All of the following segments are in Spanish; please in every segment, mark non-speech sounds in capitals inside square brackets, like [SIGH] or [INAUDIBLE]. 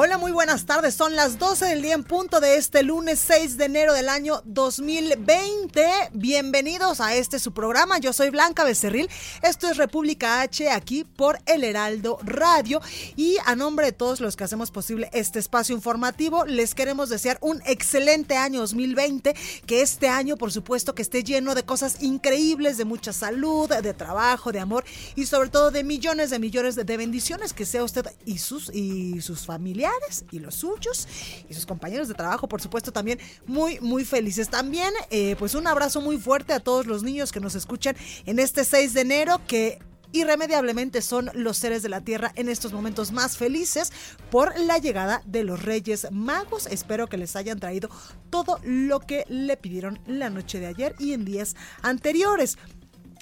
Hola, muy buenas tardes. Son las 12 del día en punto de este lunes 6 de enero del año 2020. Bienvenidos a este su programa. Yo soy Blanca Becerril. Esto es República H aquí por El Heraldo Radio. Y a nombre de todos los que hacemos posible este espacio informativo, les queremos desear un excelente año 2020. Que este año, por supuesto, que esté lleno de cosas increíbles, de mucha salud, de trabajo, de amor y sobre todo de millones de millones de bendiciones. Que sea usted y sus, y sus familias y los suyos y sus compañeros de trabajo, por supuesto, también muy, muy felices. También, eh, pues un abrazo muy fuerte a todos los niños que nos escuchan en este 6 de enero, que irremediablemente son los seres de la tierra en estos momentos más felices por la llegada de los Reyes Magos. Espero que les hayan traído todo lo que le pidieron la noche de ayer y en días anteriores.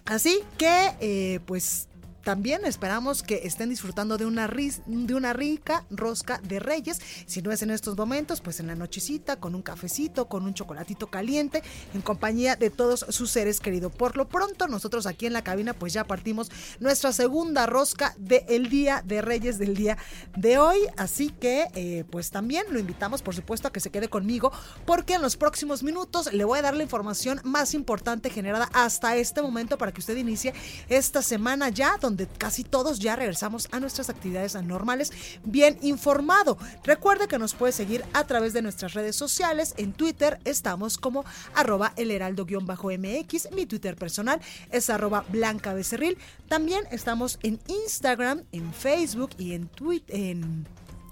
Así que, eh, pues también esperamos que estén disfrutando de una, de una rica rosca de reyes. Si no es en estos momentos, pues en la nochecita, con un cafecito, con un chocolatito caliente, en compañía de todos sus seres queridos. Por lo pronto, nosotros aquí en la cabina, pues ya partimos nuestra segunda rosca del Día de Reyes del día de hoy. Así que, eh, pues también lo invitamos, por supuesto, a que se quede conmigo, porque en los próximos minutos le voy a dar la información más importante generada hasta este momento para que usted inicie esta semana ya, donde casi todos ya regresamos a nuestras actividades normales bien informado. Recuerde que nos puede seguir a través de nuestras redes sociales. En Twitter estamos como arroba el heraldo-mx. Mi Twitter personal es arroba blanca becerril. También estamos en Instagram, en Facebook y en Twitter.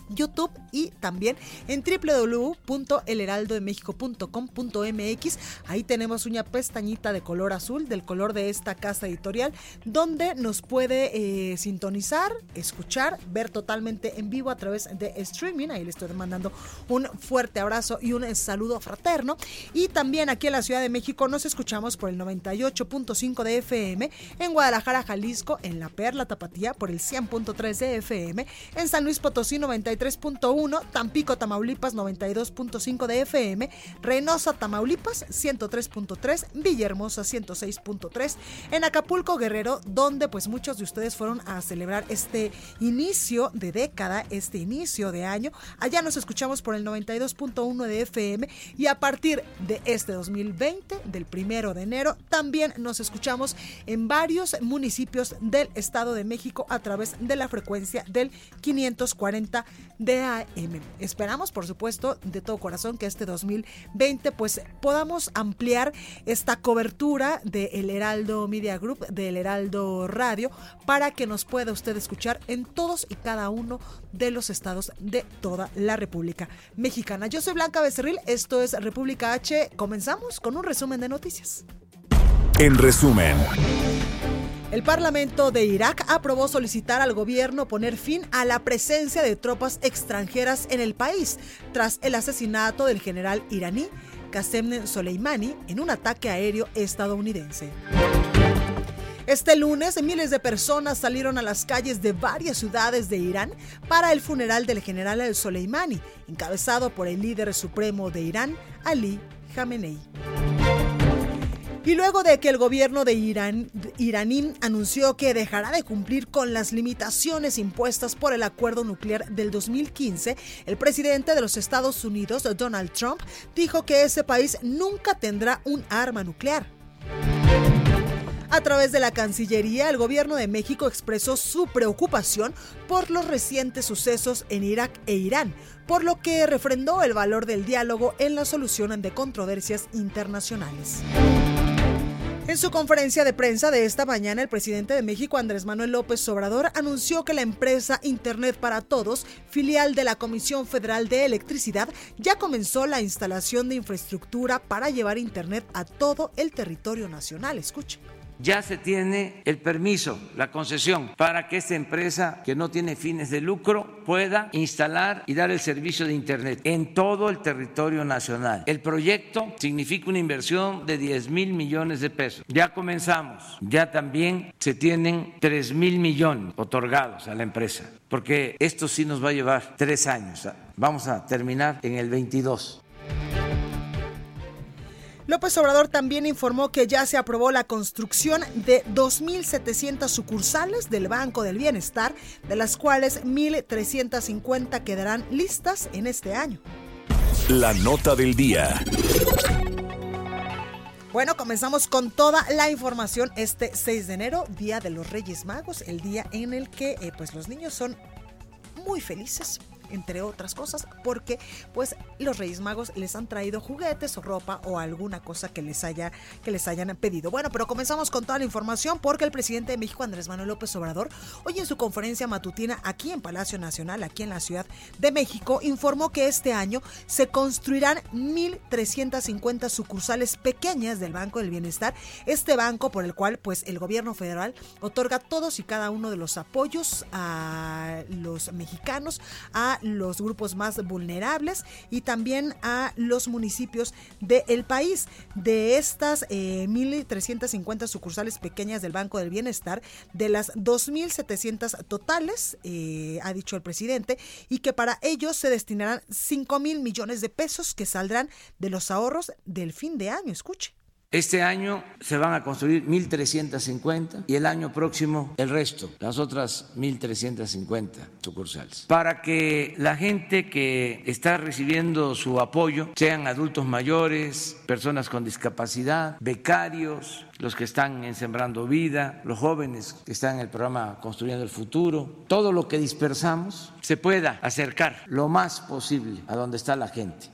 YouTube y también en www.elheraldodemexico.com.mx. Ahí tenemos una pestañita de color azul, del color de esta casa editorial, donde nos puede eh, sintonizar, escuchar, ver totalmente en vivo a través de streaming. Ahí le estoy mandando un fuerte abrazo y un saludo fraterno. Y también aquí en la Ciudad de México nos escuchamos por el 98.5 de FM, en Guadalajara, Jalisco, en La Perla Tapatía por el 100.3 de FM, en San Luis Potosí 90 3.1, Tampico, Tamaulipas 92.5 de FM, Reynosa, Tamaulipas 103.3, Villahermosa 106.3, en Acapulco, Guerrero, donde pues muchos de ustedes fueron a celebrar este inicio de década, este inicio de año. Allá nos escuchamos por el 92.1 de FM y a partir de este 2020, del primero de enero, también nos escuchamos en varios municipios del Estado de México a través de la frecuencia del 540 DAM. Esperamos, por supuesto, de todo corazón que este 2020 pues podamos ampliar esta cobertura de El Heraldo Media Group, del Heraldo Radio, para que nos pueda usted escuchar en todos y cada uno de los estados de toda la República Mexicana. Yo soy Blanca Becerril, esto es República H. Comenzamos con un resumen de noticias. En resumen. El Parlamento de Irak aprobó solicitar al gobierno poner fin a la presencia de tropas extranjeras en el país tras el asesinato del general iraní Qasem Soleimani en un ataque aéreo estadounidense. Este lunes, miles de personas salieron a las calles de varias ciudades de Irán para el funeral del general Soleimani, encabezado por el líder supremo de Irán, Ali Khamenei. Y luego de que el gobierno de Irán, iraní anunció que dejará de cumplir con las limitaciones impuestas por el acuerdo nuclear del 2015, el presidente de los Estados Unidos, Donald Trump, dijo que ese país nunca tendrá un arma nuclear. A través de la Cancillería, el gobierno de México expresó su preocupación por los recientes sucesos en Irak e Irán, por lo que refrendó el valor del diálogo en la solución de controversias internacionales. En su conferencia de prensa de esta mañana, el presidente de México, Andrés Manuel López Obrador, anunció que la empresa Internet para Todos, filial de la Comisión Federal de Electricidad, ya comenzó la instalación de infraestructura para llevar Internet a todo el territorio nacional. Escuche ya se tiene el permiso, la concesión, para que esta empresa que no tiene fines de lucro pueda instalar y dar el servicio de Internet en todo el territorio nacional. El proyecto significa una inversión de 10 mil millones de pesos. Ya comenzamos, ya también se tienen 3 mil millones otorgados a la empresa, porque esto sí nos va a llevar tres años. Vamos a terminar en el 22. López Obrador también informó que ya se aprobó la construcción de 2.700 sucursales del Banco del Bienestar, de las cuales 1.350 quedarán listas en este año. La nota del día. Bueno, comenzamos con toda la información este 6 de enero, Día de los Reyes Magos, el día en el que eh, pues los niños son muy felices entre otras cosas, porque pues los Reyes Magos les han traído juguetes o ropa o alguna cosa que les haya que les hayan pedido. Bueno, pero comenzamos con toda la información porque el presidente de México Andrés Manuel López Obrador hoy en su conferencia matutina aquí en Palacio Nacional, aquí en la Ciudad de México, informó que este año se construirán 1350 sucursales pequeñas del Banco del Bienestar, este banco por el cual pues el gobierno federal otorga todos y cada uno de los apoyos a los mexicanos, a los grupos más vulnerables y también a los municipios del país. De estas 1.350 eh, sucursales pequeñas del Banco del Bienestar, de las 2.700 totales, eh, ha dicho el presidente, y que para ellos se destinarán 5 mil millones de pesos que saldrán de los ahorros del fin de año. Escuche. Este año se van a construir 1.350 y el año próximo el resto, las otras 1.350 sucursales. Para que la gente que está recibiendo su apoyo sean adultos mayores, personas con discapacidad, becarios, los que están en Sembrando Vida, los jóvenes que están en el programa Construyendo el Futuro, todo lo que dispersamos se pueda acercar lo más posible a donde está la gente.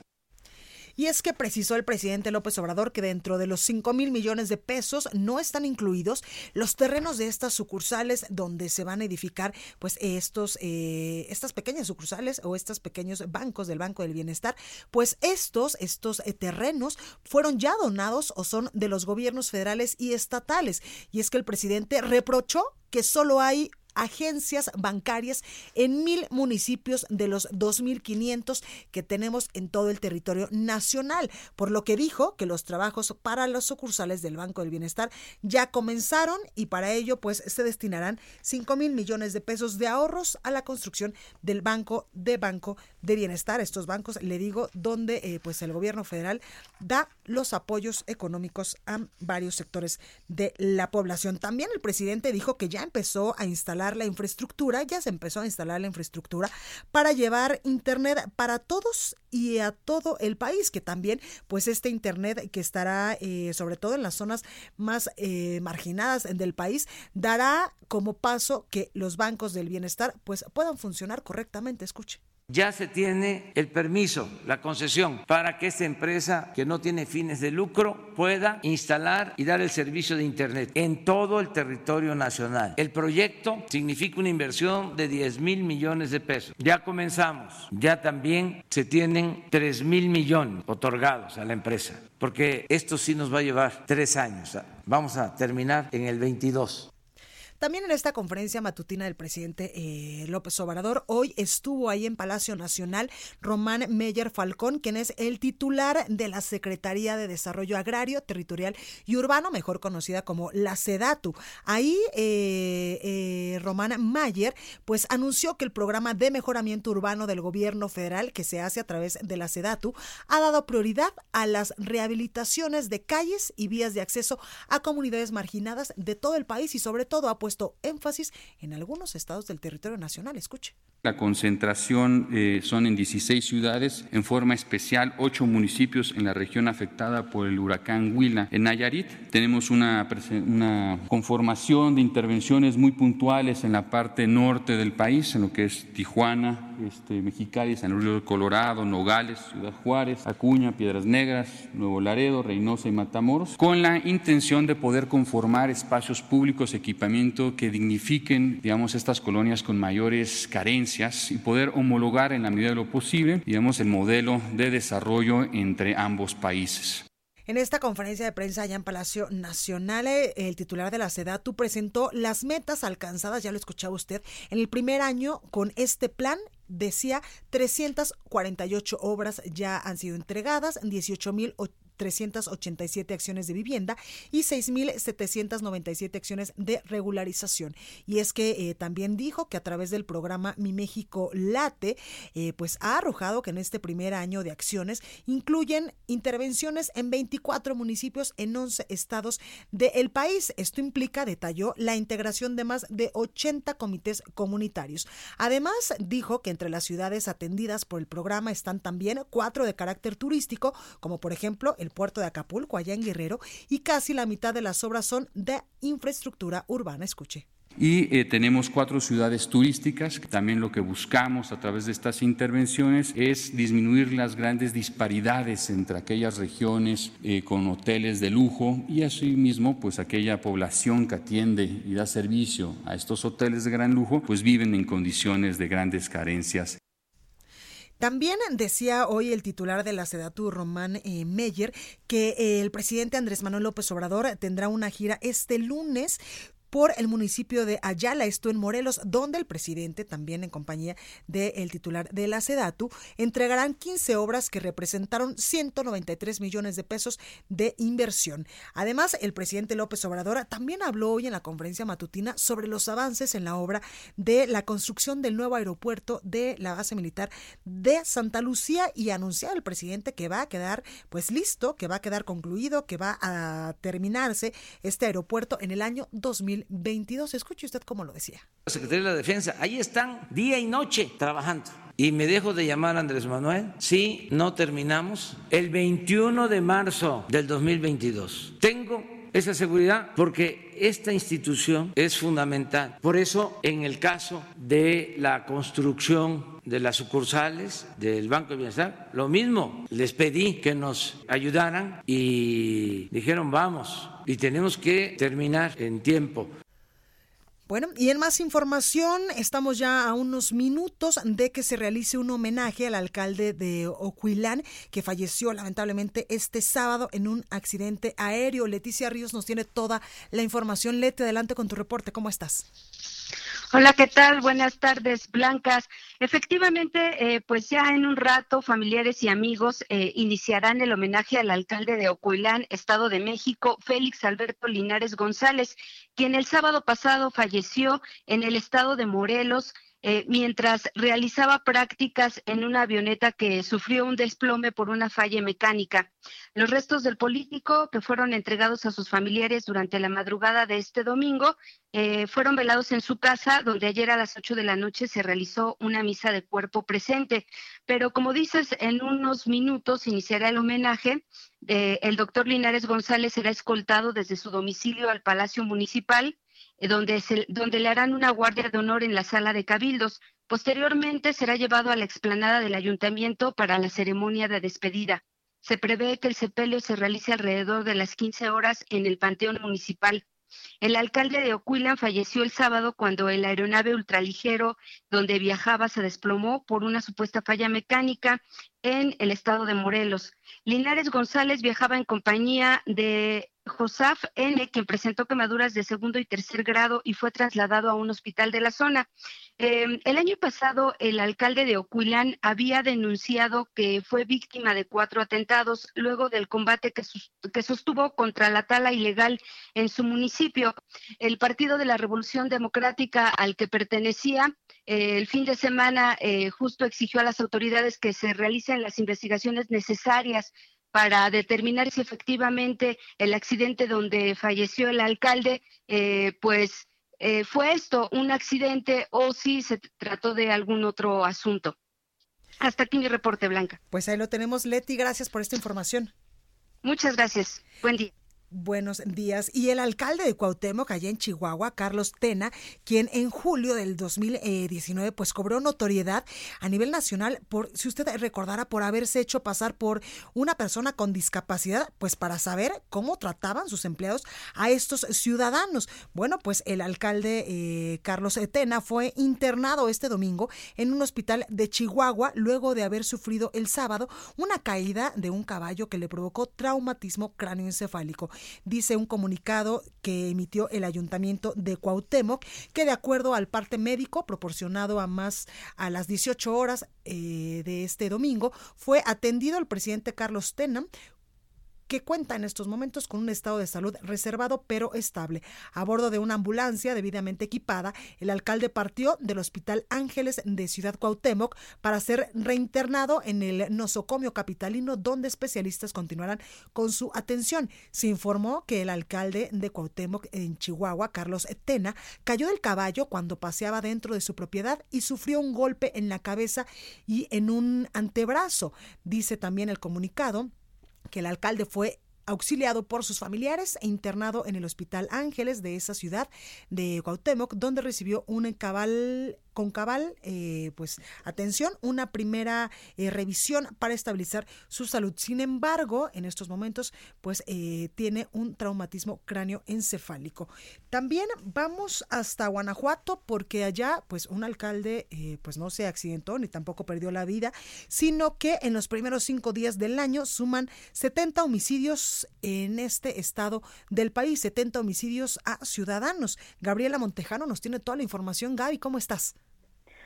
Y es que precisó el presidente López Obrador que dentro de los 5 mil millones de pesos no están incluidos los terrenos de estas sucursales donde se van a edificar pues estos, eh, estas pequeñas sucursales o estos pequeños bancos del Banco del Bienestar. Pues estos, estos eh, terrenos fueron ya donados o son de los gobiernos federales y estatales. Y es que el presidente reprochó que solo hay agencias bancarias en mil municipios de los 2.500 que tenemos en todo el territorio nacional, por lo que dijo que los trabajos para los sucursales del Banco del Bienestar ya comenzaron y para ello pues se destinarán 5 mil millones de pesos de ahorros a la construcción del Banco de Banco de Bienestar. Estos bancos, le digo, donde eh, pues el gobierno federal da los apoyos económicos a varios sectores de la población. También el presidente dijo que ya empezó a instalar la infraestructura, ya se empezó a instalar la infraestructura para llevar Internet para todos y a todo el país, que también pues este Internet que estará eh, sobre todo en las zonas más eh, marginadas del país, dará como paso que los bancos del bienestar pues puedan funcionar correctamente. Escuche ya se tiene el permiso, la concesión, para que esta empresa que no tiene fines de lucro pueda instalar y dar el servicio de Internet en todo el territorio nacional. El proyecto significa una inversión de 10 mil millones de pesos. Ya comenzamos, ya también se tienen 3 mil millones otorgados a la empresa, porque esto sí nos va a llevar tres años. Vamos a terminar en el 22. También en esta conferencia matutina del presidente eh, López Obrador, hoy estuvo ahí en Palacio Nacional Román Meyer Falcón, quien es el titular de la Secretaría de Desarrollo Agrario, Territorial y Urbano, mejor conocida como la SEDATU. Ahí eh, eh, Román Mayer pues anunció que el programa de mejoramiento urbano del gobierno federal que se hace a través de la SEDATU ha dado prioridad a las rehabilitaciones de calles y vías de acceso a comunidades marginadas de todo el país y sobre todo a pues puesto énfasis en algunos estados del territorio nacional. Escuche. La concentración eh, son en 16 ciudades, en forma especial ocho municipios en la región afectada por el huracán Huila. En Nayarit tenemos una, una conformación de intervenciones muy puntuales en la parte norte del país, en lo que es Tijuana, este, Mexicali, San Luis de Colorado, Nogales, Ciudad Juárez, Acuña, Piedras Negras, Nuevo Laredo, Reynosa y Matamoros, con la intención de poder conformar espacios públicos, equipamiento que dignifiquen, digamos, estas colonias con mayores carencias y poder homologar en la medida de lo posible, digamos, el modelo de desarrollo entre ambos países. En esta conferencia de prensa allá en Palacio Nacional, eh, el titular de la SEDATU presentó las metas alcanzadas, ya lo escuchaba usted, en el primer año con este plan decía 348 obras ya han sido entregadas, 18 mil 387 acciones de vivienda y 6.797 acciones de regularización. Y es que eh, también dijo que a través del programa Mi México Late, eh, pues ha arrojado que en este primer año de acciones incluyen intervenciones en 24 municipios en 11 estados del país. Esto implica, detalló, la integración de más de 80 comités comunitarios. Además, dijo que entre las ciudades atendidas por el programa están también cuatro de carácter turístico, como por ejemplo el puerto de Acapulco, allá en Guerrero, y casi la mitad de las obras son de infraestructura urbana. Escuche. Y eh, tenemos cuatro ciudades turísticas. También lo que buscamos a través de estas intervenciones es disminuir las grandes disparidades entre aquellas regiones eh, con hoteles de lujo y asimismo, pues aquella población que atiende y da servicio a estos hoteles de gran lujo, pues viven en condiciones de grandes carencias. También decía hoy el titular de la SEDATU, Román eh, Meyer, que eh, el presidente Andrés Manuel López Obrador tendrá una gira este lunes por el municipio de Ayala, esto en Morelos, donde el presidente, también en compañía del titular de la SEDATU, entregarán 15 obras que representaron 193 millones de pesos de inversión. Además, el presidente López Obrador también habló hoy en la conferencia matutina sobre los avances en la obra de la construcción del nuevo aeropuerto de la base militar de Santa Lucía y anunció al presidente que va a quedar pues listo, que va a quedar concluido, que va a terminarse este aeropuerto en el año 2000 22. Escuche usted cómo lo decía. La Secretaría de la Defensa, ahí están día y noche trabajando. Y me dejo de llamar Andrés Manuel si no terminamos el 21 de marzo del 2022. Tengo esa seguridad porque esta institución es fundamental. Por eso, en el caso de la construcción de las sucursales del Banco de Bienestar, lo mismo, les pedí que nos ayudaran y dijeron vamos y tenemos que terminar en tiempo. Bueno, y en más información, estamos ya a unos minutos de que se realice un homenaje al alcalde de Ocuilán, que falleció lamentablemente este sábado en un accidente aéreo. Leticia Ríos nos tiene toda la información. Leti, adelante con tu reporte. ¿Cómo estás? Hola, ¿qué tal? Buenas tardes, Blancas. Efectivamente, eh, pues ya en un rato familiares y amigos eh, iniciarán el homenaje al alcalde de Ocuilán, Estado de México, Félix Alberto Linares González, quien el sábado pasado falleció en el estado de Morelos eh, mientras realizaba prácticas en una avioneta que sufrió un desplome por una falla mecánica. Los restos del político, que fueron entregados a sus familiares durante la madrugada de este domingo, eh, fueron velados en su casa, donde ayer a las 8 de la noche se realizó una misa de cuerpo presente. Pero como dices, en unos minutos iniciará el homenaje. Eh, el doctor Linares González será escoltado desde su domicilio al Palacio Municipal eh, donde, le harán una guardia de honor en la sala de cabildos. Posteriormente será llevado a la explanada del ayuntamiento para la ceremonia de despedida. Se prevé que el sepelio se realice alrededor de las 15 horas en el Panteón Municipal. El alcalde de Ocuilan falleció el sábado cuando el aeronave ultraligero donde viajaba se desplomó por una supuesta falla mecánica en el estado de Morelos. Linares González viajaba en compañía de Josaf N., quien presentó quemaduras de segundo y tercer grado y fue trasladado a un hospital de la zona. Em, el año pasado, el alcalde de Ocuilán había denunciado que fue víctima de cuatro atentados luego del combate que, sostuvo contra la tala ilegal en su municipio. El Partido de la Revolución Democrática al que pertenecía eh, el fin de semana eh, justo exigió a las autoridades que se realicen las investigaciones necesarias para determinar si efectivamente el accidente donde falleció el alcalde, eh, pues eh, fue esto, un accidente o si se trató de algún otro asunto. Hasta aquí mi reporte, Blanca. Pues ahí lo tenemos, Leti. Gracias por esta información. Muchas gracias. Buen día. Buenos días. Y el alcalde de Cuauhtémoc, allá en Chihuahua, Carlos Tena, quien en julio del 2019 pues cobró notoriedad a nivel nacional por, si usted recordara, por haberse hecho pasar por una persona con discapacidad, pues para saber cómo trataban sus empleados a estos ciudadanos. Bueno, pues el alcalde eh, Carlos Tena fue internado este domingo en un hospital de Chihuahua luego de haber sufrido el sábado una caída de un caballo que le provocó traumatismo cráneoencefálico. Dice un comunicado que emitió el ayuntamiento de Cuauhtémoc que de acuerdo al parte médico proporcionado a más a las 18 horas eh, de este domingo fue atendido el presidente Carlos Tena que cuenta en estos momentos con un estado de salud reservado pero estable. A bordo de una ambulancia debidamente equipada, el alcalde partió del Hospital Ángeles de Ciudad Cuauhtémoc para ser reinternado en el nosocomio capitalino donde especialistas continuarán con su atención. Se informó que el alcalde de Cuauhtémoc en Chihuahua, Carlos Tena, cayó del caballo cuando paseaba dentro de su propiedad y sufrió un golpe en la cabeza y en un antebrazo. Dice también el comunicado que el alcalde fue auxiliado por sus familiares e internado en el Hospital Ángeles de esa ciudad de Cuauhtémoc, donde recibió un cabal con cabal, eh, pues atención, una primera eh, revisión para estabilizar su salud. Sin embargo, en estos momentos, pues eh, tiene un traumatismo cráneo-encefálico. También vamos hasta Guanajuato porque allá, pues un alcalde, pues no se accidentó ni tampoco perdió la vida, sino que en los primeros cinco días del año suman 70 homicidios en este estado del país, 70 homicidios a ciudadanos. Gabriela Montejano nos tiene toda la información. Gaby, ¿cómo estás?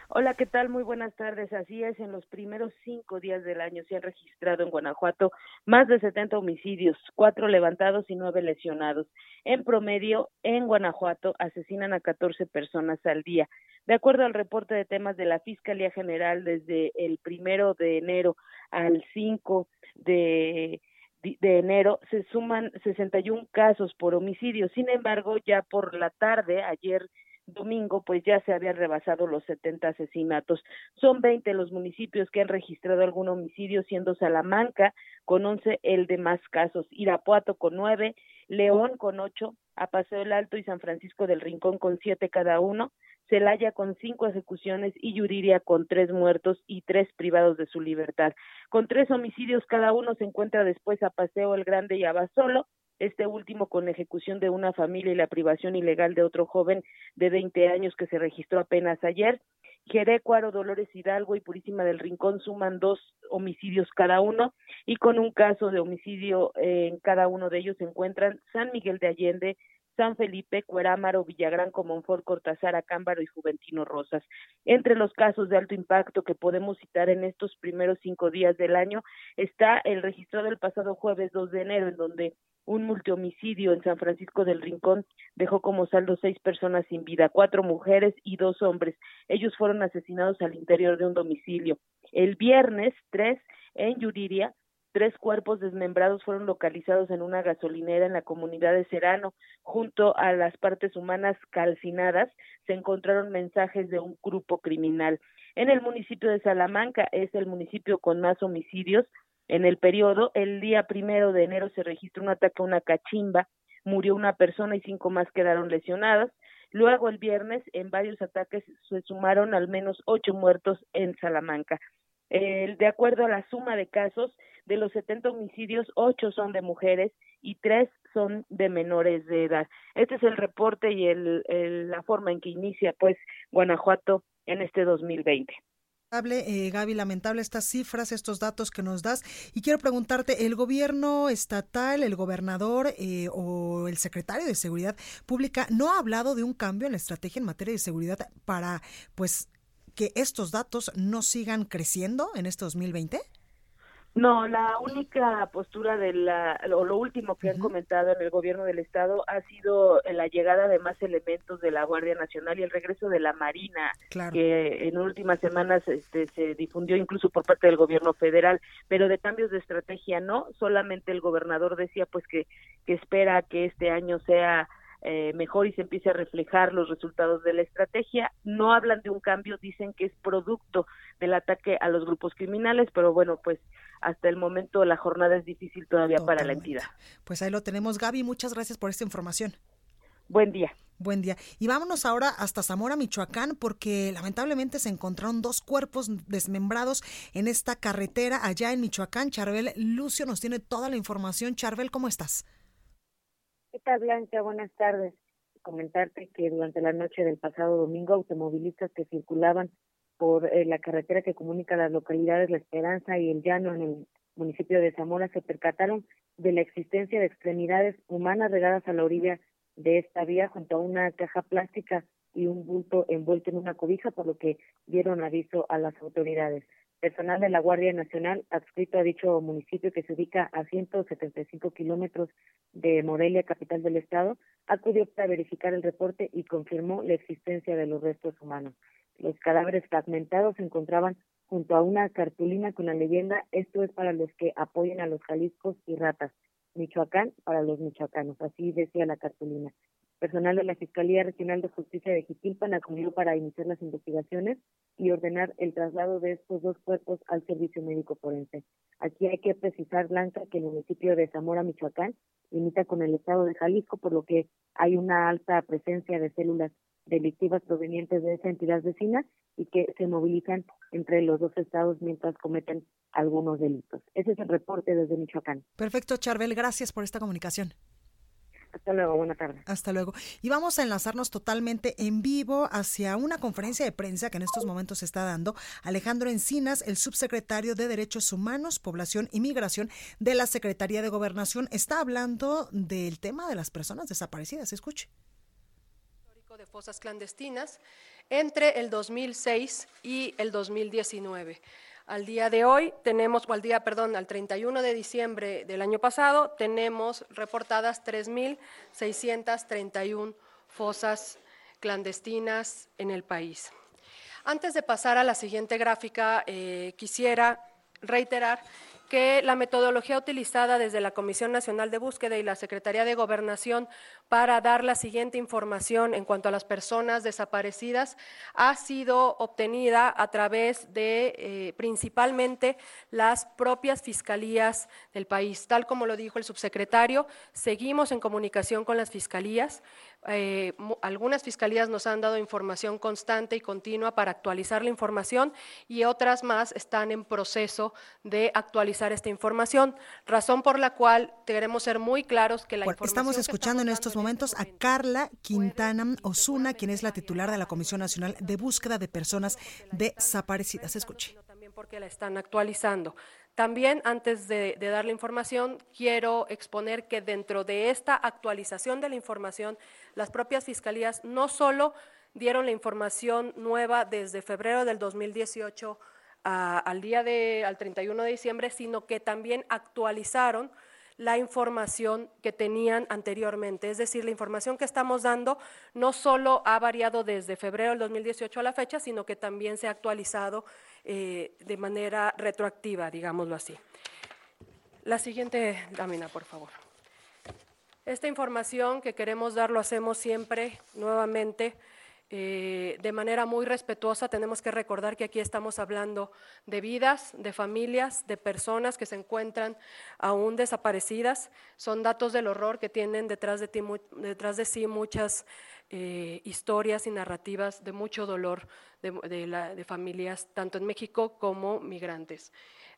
Hola, ¿qué tal? Muy buenas tardes. Así es, en los primeros cinco días del año se han registrado en Guanajuato más de 70 homicidios, cuatro levantados y nueve lesionados. En promedio, en Guanajuato asesinan a 14 personas al día. De acuerdo al reporte de temas de la Fiscalía General, desde el primero de enero al 5 de de enero se suman 61 casos por homicidio. Sin embargo, ya por la tarde, ayer domingo, pues ya se habían rebasado los 70 asesinatos. Son 20 los municipios que han registrado algún homicidio, siendo Salamanca con 11 el de más casos, Irapuato con 9, León con 8, Apaseo el Alto y San Francisco del Rincón con 7 cada uno, Celaya con cinco ejecuciones y Yuriria con tres muertos y tres privados de su libertad. Con tres homicidios cada uno se encuentra después a Paseo el Grande y Abasolo, este último con ejecución de una familia y la privación ilegal de otro joven de 20 años que se registró apenas ayer. Jerecuaro, Dolores Hidalgo y Purísima del Rincón suman dos homicidios cada uno y con un caso de homicidio en cada uno de ellos se encuentran San Miguel de Allende, San Felipe, Cuerámaro, Villagrán, Comonfort, Cortázar, Acámbaro y Juventino Rosas. Entre los casos de alto impacto que podemos citar en estos primeros cinco días del año está el registrado el pasado jueves 2 de enero, en donde un multihomicidio en San Francisco del Rincón dejó como saldo seis personas sin vida, cuatro mujeres y dos hombres. Ellos fueron asesinados al interior de un domicilio. El viernes tres en Yuriria Tres cuerpos desmembrados fueron localizados en una gasolinera en la comunidad de Serano. Junto a las partes humanas calcinadas se encontraron mensajes de un grupo criminal. En el municipio de Salamanca es el municipio con más homicidios. En el periodo, el día primero de enero se registró un ataque a una cachimba, murió una persona y cinco más quedaron lesionadas. Luego, el viernes, en varios ataques se sumaron al menos ocho muertos en Salamanca. de acuerdo a la suma de casos, de los 70 homicidios, 8 son de mujeres y 3 son de menores de edad. Este es el reporte y el, la forma en que inicia pues Guanajuato en este 2020. Eh, Gaby, lamentable estas cifras, estos datos que nos das. Y quiero preguntarte, ¿el gobierno estatal, el gobernador eh, o el secretario de Seguridad Pública no ha hablado de un cambio en la estrategia en materia de seguridad para, pues, que estos datos no sigan creciendo en este 2020? No, la única postura de la, o lo último que han comentado en el gobierno del estado ha sido la llegada de más elementos de la Guardia Nacional y el regreso de la Marina, que en últimas semanas este, se difundió incluso por parte del gobierno federal, pero de cambios de estrategia no, solamente el gobernador decía pues que, que espera que este año sea eh, mejor y se empiece a reflejar los resultados de la estrategia. No hablan de un cambio, dicen que es producto del ataque a los grupos criminales, pero bueno, pues hasta el momento la jornada es difícil todavía para la entidad. Pues ahí lo tenemos, Gaby. Muchas gracias por esta información. Buen día. Buen día. Y vámonos ahora hasta Zamora, Michoacán, porque lamentablemente se encontraron dos cuerpos desmembrados en esta carretera allá en Michoacán. Charbel Lucio nos tiene toda la información. Charbel, ¿cómo estás? ¿Qué Blanca? Buenas tardes. Comentarte que durante la noche del pasado domingo, automovilistas que circulaban por eh, la carretera que comunica las localidades La Esperanza y El Llano en el municipio de Zamora se percataron de la existencia de extremidades humanas regadas a la orilla de esta vía junto a una caja plástica y un bulto envuelto en una cobija, por lo que dieron aviso a las autoridades. Personal de la Guardia Nacional adscrito a dicho municipio que se ubica a 175 kilómetros de Morelia, capital del estado, acudió para verificar el reporte y confirmó la existencia de los restos humanos. Los cadáveres fragmentados se encontraban junto a una cartulina con la leyenda Esto es para los que apoyen a los Jaliscos y ratas. Michoacán para los michoacanos, así decía la cartulina. Personal de la Fiscalía Regional de Justicia de Jiquilpan acudió para iniciar las investigaciones y ordenar el traslado de estos dos cuerpos al servicio médico forense. Aquí hay que precisar, Blanca, que el municipio de Zamora, Michoacán, limita con el estado de Jalisco, por lo que hay una alta presencia de células delictivas provenientes de esa entidad vecina y que se movilizan entre los dos estados mientras cometen algunos delitos. Ese es el reporte desde Michoacán. Perfecto, Charbel, gracias por esta comunicación. Hasta luego, buena tarde. Hasta luego. Y vamos a enlazarnos totalmente en vivo hacia una conferencia de prensa que en estos momentos se está dando Alejandro Encinas, el subsecretario de Derechos Humanos, Población y Migración de la Secretaría de Gobernación, está hablando del tema de las personas desaparecidas. Escuche. de fosas clandestinas entre el 2006 y el 2019. Al día de hoy tenemos, o al día, perdón, al 31 de diciembre del año pasado, tenemos reportadas 3.631 fosas clandestinas en el país. Antes de pasar a la siguiente gráfica, eh, quisiera reiterar que la metodología utilizada desde la Comisión Nacional de Búsqueda y la Secretaría de Gobernación para dar la siguiente información en cuanto a las personas desaparecidas ha sido obtenida a través de eh, principalmente las propias fiscalías del país. Tal como lo dijo el subsecretario, seguimos en comunicación con las fiscalías. Eh, algunas fiscalías nos han dado información constante y continua para actualizar la información y otras más están en proceso de actualizar esta información, razón por la cual queremos ser muy claros que la información Estamos escuchando en estos momentos a Carla Quintana Osuna, quien es la titular de la Comisión Nacional de Búsqueda de Personas Desaparecidas. Escuche. También porque la están actualizando. También, antes de, dar la información, quiero exponer que dentro de esta actualización de la información, las propias fiscalías no solo dieron la información nueva desde febrero del 2018 al día de, al 31 de diciembre, sino que también actualizaron la información que tenían anteriormente. Es decir, la información que estamos dando no solo ha variado desde febrero del 2018 a la fecha, sino que también se ha actualizado eh, de manera retroactiva, digámoslo así. La siguiente lámina, por favor. Esta información que queremos dar lo hacemos siempre, nuevamente, eh, de manera muy respetuosa. Tenemos que recordar que aquí estamos hablando de vidas, de familias, de personas que se encuentran aún desaparecidas. Son datos del horror que tienen detrás de, detrás de sí muchas eh, historias y narrativas de mucho dolor de, familias, tanto en México como migrantes.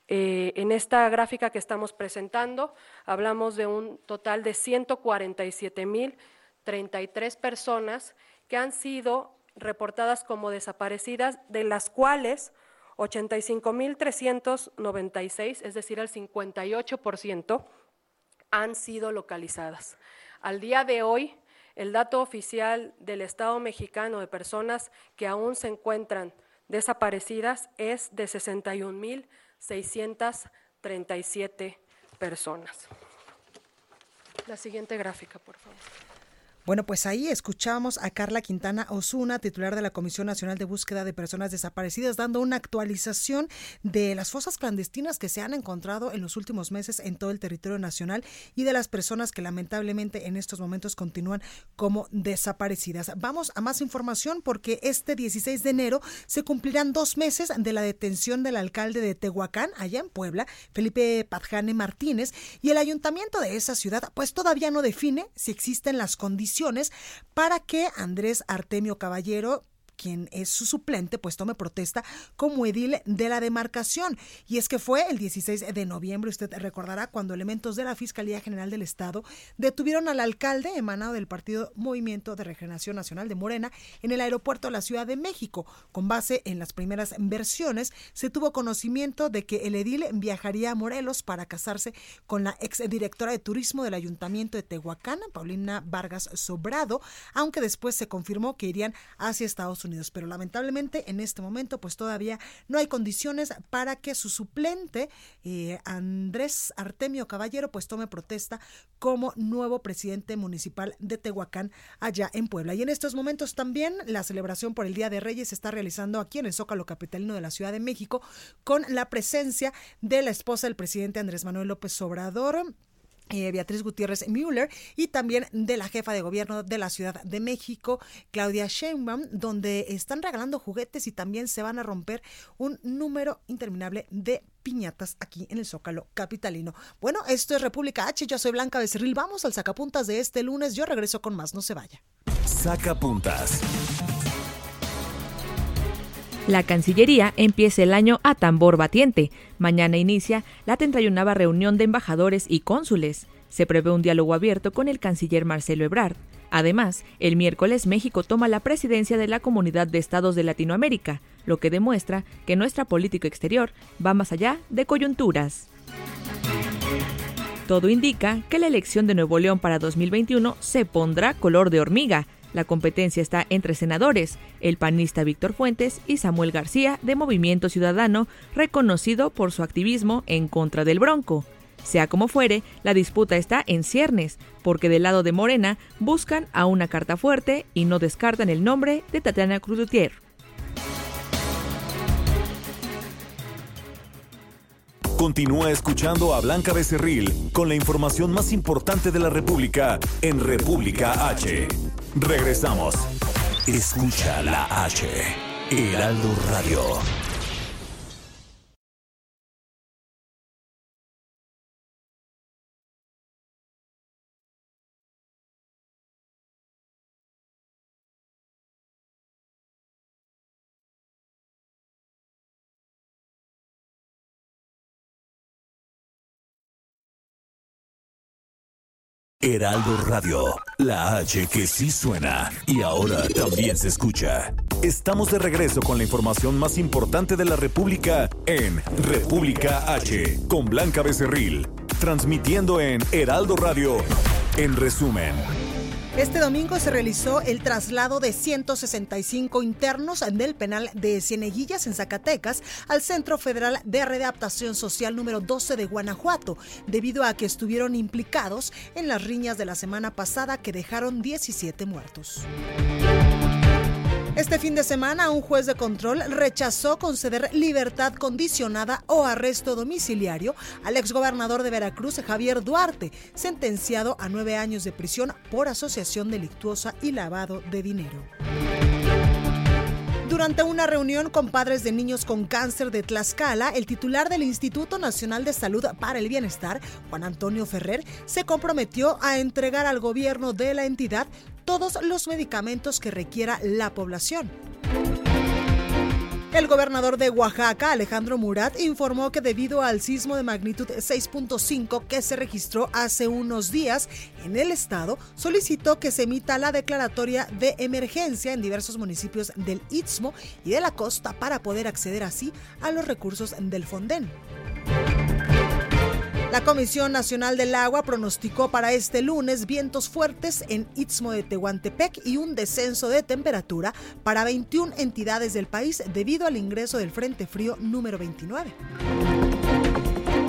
Eh, en esta gráfica que estamos presentando, hablamos de un total de 147.033 personas que han sido reportadas como desaparecidas, de las cuales 85.396, es decir, el 58%, han sido localizadas. Al día de hoy, el dato oficial del Estado mexicano de personas que aún se encuentran desaparecidas es de 61.637 personas. La siguiente gráfica, por favor. Bueno, pues ahí escuchamos a Carla Quintana Osuna, titular de la Comisión Nacional de Búsqueda de Personas Desaparecidas, dando una actualización de las fosas clandestinas que se han encontrado en los últimos meses en todo el territorio nacional y de las personas que lamentablemente en estos momentos continúan como desaparecidas. Vamos a más información porque este 16 de enero se cumplirán dos meses de la detención del alcalde de Tehuacán, allá en Puebla, Felipe Padjane Martínez, y el ayuntamiento de esa ciudad pues todavía no define si existen las condiciones para que Andrés Artemio Caballero quien es su suplente, pues tome protesta como edil de la demarcación. Y es que fue el 16 de noviembre, usted recordará, cuando elementos de la Fiscalía General del Estado detuvieron al alcalde emanado del partido Movimiento de Regeneración Nacional de Morena en el aeropuerto de la Ciudad de México. Con base en las primeras versiones, se tuvo conocimiento de que el edil viajaría a Morelos para casarse con la exdirectora de turismo del Ayuntamiento de Tehuacán, Paulina Vargas Sobrado, aunque después se confirmó que irían hacia Estados Unidos Unidos. Pero lamentablemente en este momento pues todavía no hay condiciones para que su suplente eh, Andrés Artemio Caballero pues tome protesta como nuevo presidente municipal de Tehuacán allá en Puebla. Y en estos momentos también la celebración por el Día de Reyes se está realizando aquí en el Zócalo Capitalino de la Ciudad de México con la presencia de la esposa del presidente Andrés Manuel López Obrador eh, Beatriz Gutiérrez Müller y también de la jefa de gobierno de la Ciudad de México, Claudia Sheinbaum, donde están regalando juguetes y también se van a romper un número interminable de piñatas aquí en el Zócalo capitalino. Bueno, esto es República H, yo soy Blanca Becerril, vamos al sacapuntas de este lunes, yo regreso con más, no se vaya. Sacapuntas. La Cancillería empieza el año a tambor batiente. Mañana inicia la 31 reunión de embajadores y cónsules. Se prevé un diálogo abierto con el canciller Marcelo Ebrard. Además, el miércoles México toma la presidencia de la Comunidad de Estados de Latinoamérica, lo que demuestra que nuestra política exterior va más allá de coyunturas. Todo indica que la elección de Nuevo León para 2021 se pondrá color de hormiga, la competencia está entre senadores, el panista Víctor Fuentes y Samuel García de Movimiento Ciudadano, reconocido por su activismo en contra del Bronco. Sea como fuere, la disputa está en ciernes, porque del lado de Morena buscan a una carta fuerte y no descartan el nombre de Tatiana Crudutier. Continúa escuchando a Blanca Becerril con la información más importante de la República en República H. Regresamos. Escucha la H. Heraldo Radio. Heraldo Radio, la H que sí suena y ahora también se escucha. Estamos de regreso con la información más importante de la República en República H, con Blanca Becerril, transmitiendo en Heraldo Radio, en resumen. Este domingo se realizó el traslado de 165 internos del penal de Cieneguillas en Zacatecas al Centro Federal de Readaptación Social número 12 de Guanajuato, debido a que estuvieron implicados en las riñas de la semana pasada que dejaron 17 muertos. Este fin de semana, un juez de control rechazó conceder libertad condicionada o arresto domiciliario al exgobernador de Veracruz, Javier Duarte, sentenciado a nueve años de prisión por asociación delictuosa y lavado de dinero. Durante una reunión con padres de niños con cáncer de Tlaxcala, el titular del Instituto Nacional de Salud para el Bienestar, Juan Antonio Ferrer, se comprometió a entregar al gobierno de la entidad todos los medicamentos que requiera la población. El gobernador de Oaxaca, Alejandro Murat, informó que debido al sismo de magnitud 6.5 que se registró hace unos días en el estado, solicitó que se emita la declaratoria de emergencia en diversos municipios del Istmo y de la costa para poder acceder así a los recursos del Fonden. La Comisión Nacional del Agua pronosticó para este lunes vientos fuertes en Istmo de Tehuantepec y un descenso de temperatura para 21 entidades del país debido al ingreso del Frente Frío número 29.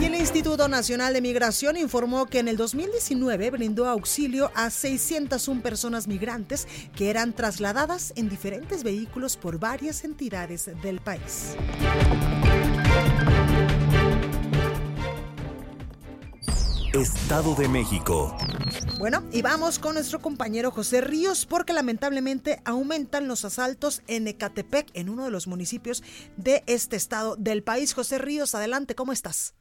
Y el Instituto Nacional de Migración informó que en el 2019 brindó auxilio a 601 personas migrantes que eran trasladadas en diferentes vehículos por varias entidades del país. Estado de México. Bueno, y vamos con nuestro compañero José Ríos porque lamentablemente aumentan los asaltos en Ecatepec, en uno de los municipios de este estado del país. José Ríos, adelante, ¿cómo estás?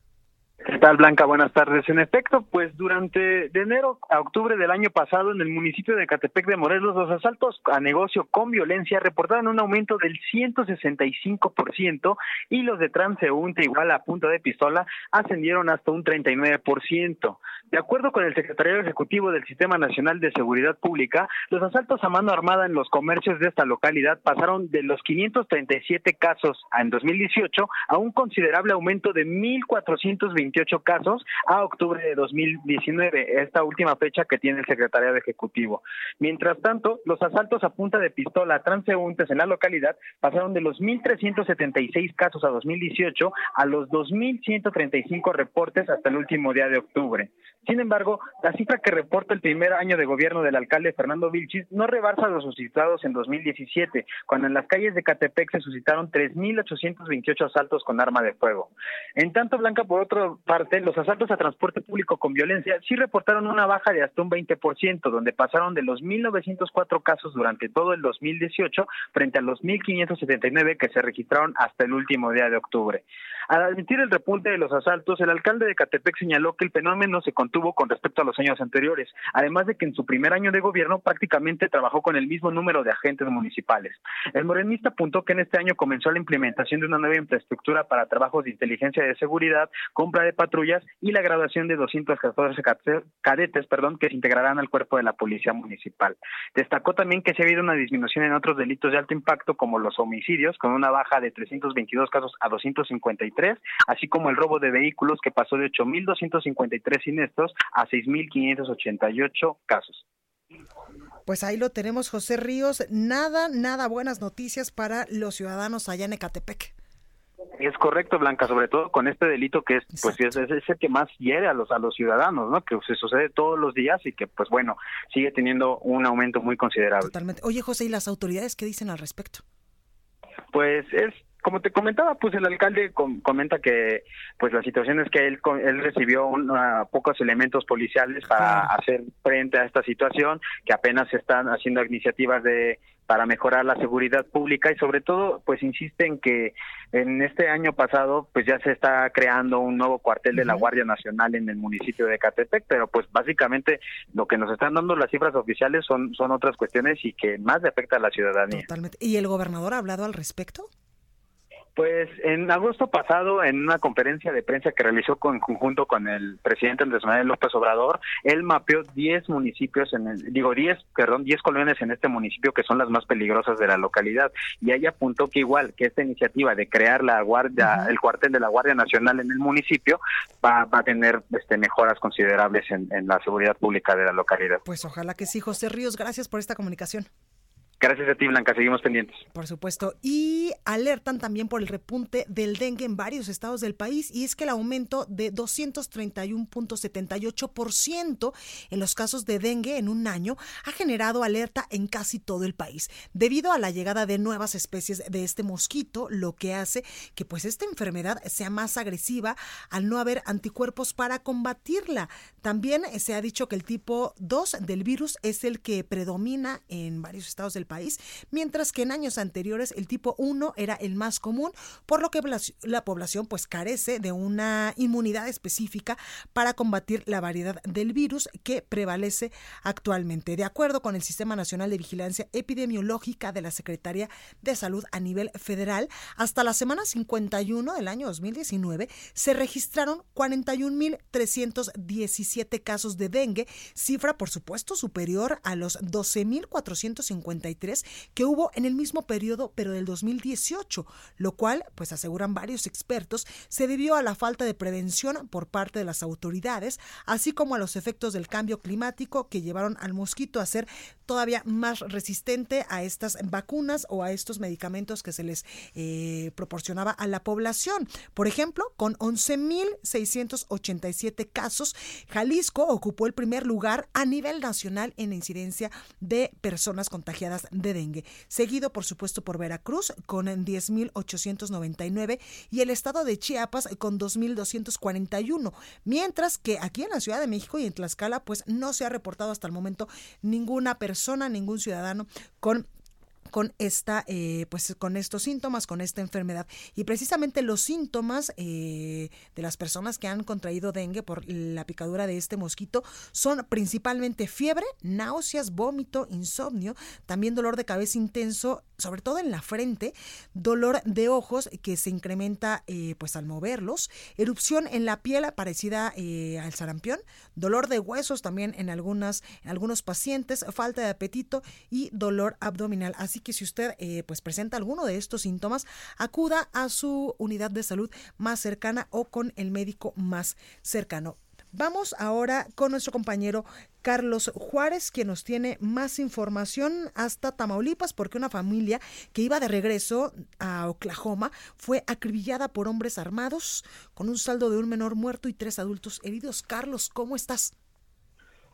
¿Qué tal, Blanca? Buenas tardes. En efecto, pues durante de enero a octubre del año pasado en el municipio de Catepec de Morelos, los asaltos a negocio con violencia reportaron un aumento del 165% y los de transeúnte igual a punta de pistola ascendieron hasta un 39%. De acuerdo con el secretario ejecutivo del Sistema Nacional de Seguridad Pública, los asaltos a mano armada en los comercios de esta localidad pasaron de los 537 casos en 2018 a un considerable aumento de 1.420 28 casos a octubre de 2019, esta última fecha que tiene el secretariado ejecutivo. Mientras tanto, los asaltos a punta de pistola a transeúntes en la localidad pasaron de los 1.376 casos a 2018 a los 2.135 reportes hasta el último día de octubre. Sin embargo, la cifra que reporta el primer año de gobierno del alcalde Fernando Vilchis no rebarsa los suscitados en 2017, cuando en las calles de Catepec se suscitaron 3.828 asaltos con arma de fuego. En tanto, Blanca, por otro parte, los asaltos a transporte público con violencia sí reportaron una baja de hasta un 20%, donde pasaron de los 1.904 casos durante todo el 2018 frente a los 1.579 que se registraron hasta el último día de octubre. Al admitir el repunte de los asaltos, el alcalde de Catepec señaló que el fenómeno se contuvo con respecto a los años anteriores, además de que en su primer año de gobierno prácticamente trabajó con el mismo número de agentes municipales. El morenista apuntó que en este año comenzó la implementación de una nueva infraestructura para trabajos de inteligencia de seguridad, compra de patrullas y la graduación de 214 cadetes perdón, que se integrarán al cuerpo de la Policía Municipal. Destacó también que se ha habido una disminución en otros delitos de alto impacto como los homicidios, con una baja de 322 casos a 253 así como el robo de vehículos que pasó de 8.253 siniestros a 6.588 casos. Pues ahí lo tenemos, José Ríos. Nada, nada buenas noticias para los ciudadanos allá en Ecatepec. Es correcto, Blanca, sobre todo con este delito que es, pues es, es, el que más hiere a los a los ciudadanos, ¿no? Que se sucede todos los días y que, pues bueno, sigue teniendo un aumento muy considerable. Totalmente. Oye, José, ¿y las autoridades qué dicen al respecto? Pues es como te comentaba, pues el alcalde comenta que pues la situación es que él él recibió pocos elementos policiales para hacer frente a esta situación, que apenas se están haciendo iniciativas de para mejorar la seguridad pública y sobre todo pues insiste en que en este año pasado pues ya se está creando un nuevo cuartel de la Guardia Nacional en el municipio de Catepec, pero pues básicamente lo que nos están dando las cifras oficiales son son otras cuestiones y que más le afecta a la ciudadanía. Totalmente. ¿Y el gobernador ha hablado al respecto? Pues en agosto pasado, en una conferencia de prensa que realizó con, conjunto con el presidente Andrés Manuel López Obrador, él mapeó 10 municipios, en el, digo 10, perdón, 10 colonias en este municipio que son las más peligrosas de la localidad. Y ahí apuntó que igual que esta iniciativa de crear la guardia, el cuartel de la Guardia Nacional en el municipio, va, va a tener este, mejoras considerables en, en la seguridad pública de la localidad. Pues ojalá que sí, José Ríos, gracias por esta comunicación. Gracias a ti, Blanca. Seguimos pendientes. Por supuesto. Y alertan también por el repunte del dengue en varios estados del país y es que el aumento de 231.78% en los casos de dengue en un año ha generado alerta en casi todo el país debido a la llegada de nuevas especies de este mosquito, lo que hace que pues esta enfermedad sea más agresiva al no haber anticuerpos para combatirla. También se ha dicho que el tipo 2 del virus es el que predomina en varios estados del país, mientras que en años anteriores el tipo 1 era el más común, por lo que la población pues carece de una inmunidad específica para combatir la variedad del virus que prevalece actualmente. De acuerdo con el Sistema Nacional de Vigilancia Epidemiológica de la Secretaría de Salud a nivel federal, hasta la semana 51 del año 2019 se registraron 41.317 casos de dengue, cifra por supuesto superior a los 12.453 que hubo en el mismo periodo, pero del 2018, lo cual, pues aseguran varios expertos, se debió a la falta de prevención por parte de las autoridades, así como a los efectos del cambio climático que llevaron al mosquito a ser todavía más resistente a estas vacunas o a estos medicamentos que se les eh, proporcionaba a la población. Por ejemplo, con 11.687 casos, Jalisco ocupó el primer lugar a nivel nacional en incidencia de personas contagiadas de dengue, seguido por supuesto por Veracruz con 10.899 y el estado de Chiapas con 2.241, mientras que aquí en la Ciudad de México y en Tlaxcala pues no se ha reportado hasta el momento ninguna persona, ningún ciudadano con con esta eh, pues con estos síntomas con esta enfermedad. Y precisamente los síntomas eh, de las personas que han contraído dengue por la picadura de este mosquito son principalmente fiebre náuseas vómito insomnio también dolor de cabeza intenso sobre todo en la frente dolor de ojos que se incrementa eh, pues al moverlos erupción en la piel parecida al sarampión dolor de huesos también en algunas en algunos pacientes falta de apetito y dolor abdominal. Así Así que si usted eh, pues presenta alguno de estos síntomas, acuda a su unidad de salud más cercana o con el médico más cercano. Vamos ahora con nuestro compañero Carlos Juárez, quien nos tiene más información hasta Tamaulipas, porque una familia que iba de regreso a Oklahoma fue acribillada por hombres armados, con un saldo de un menor muerto y tres adultos heridos. Carlos, ¿cómo estás?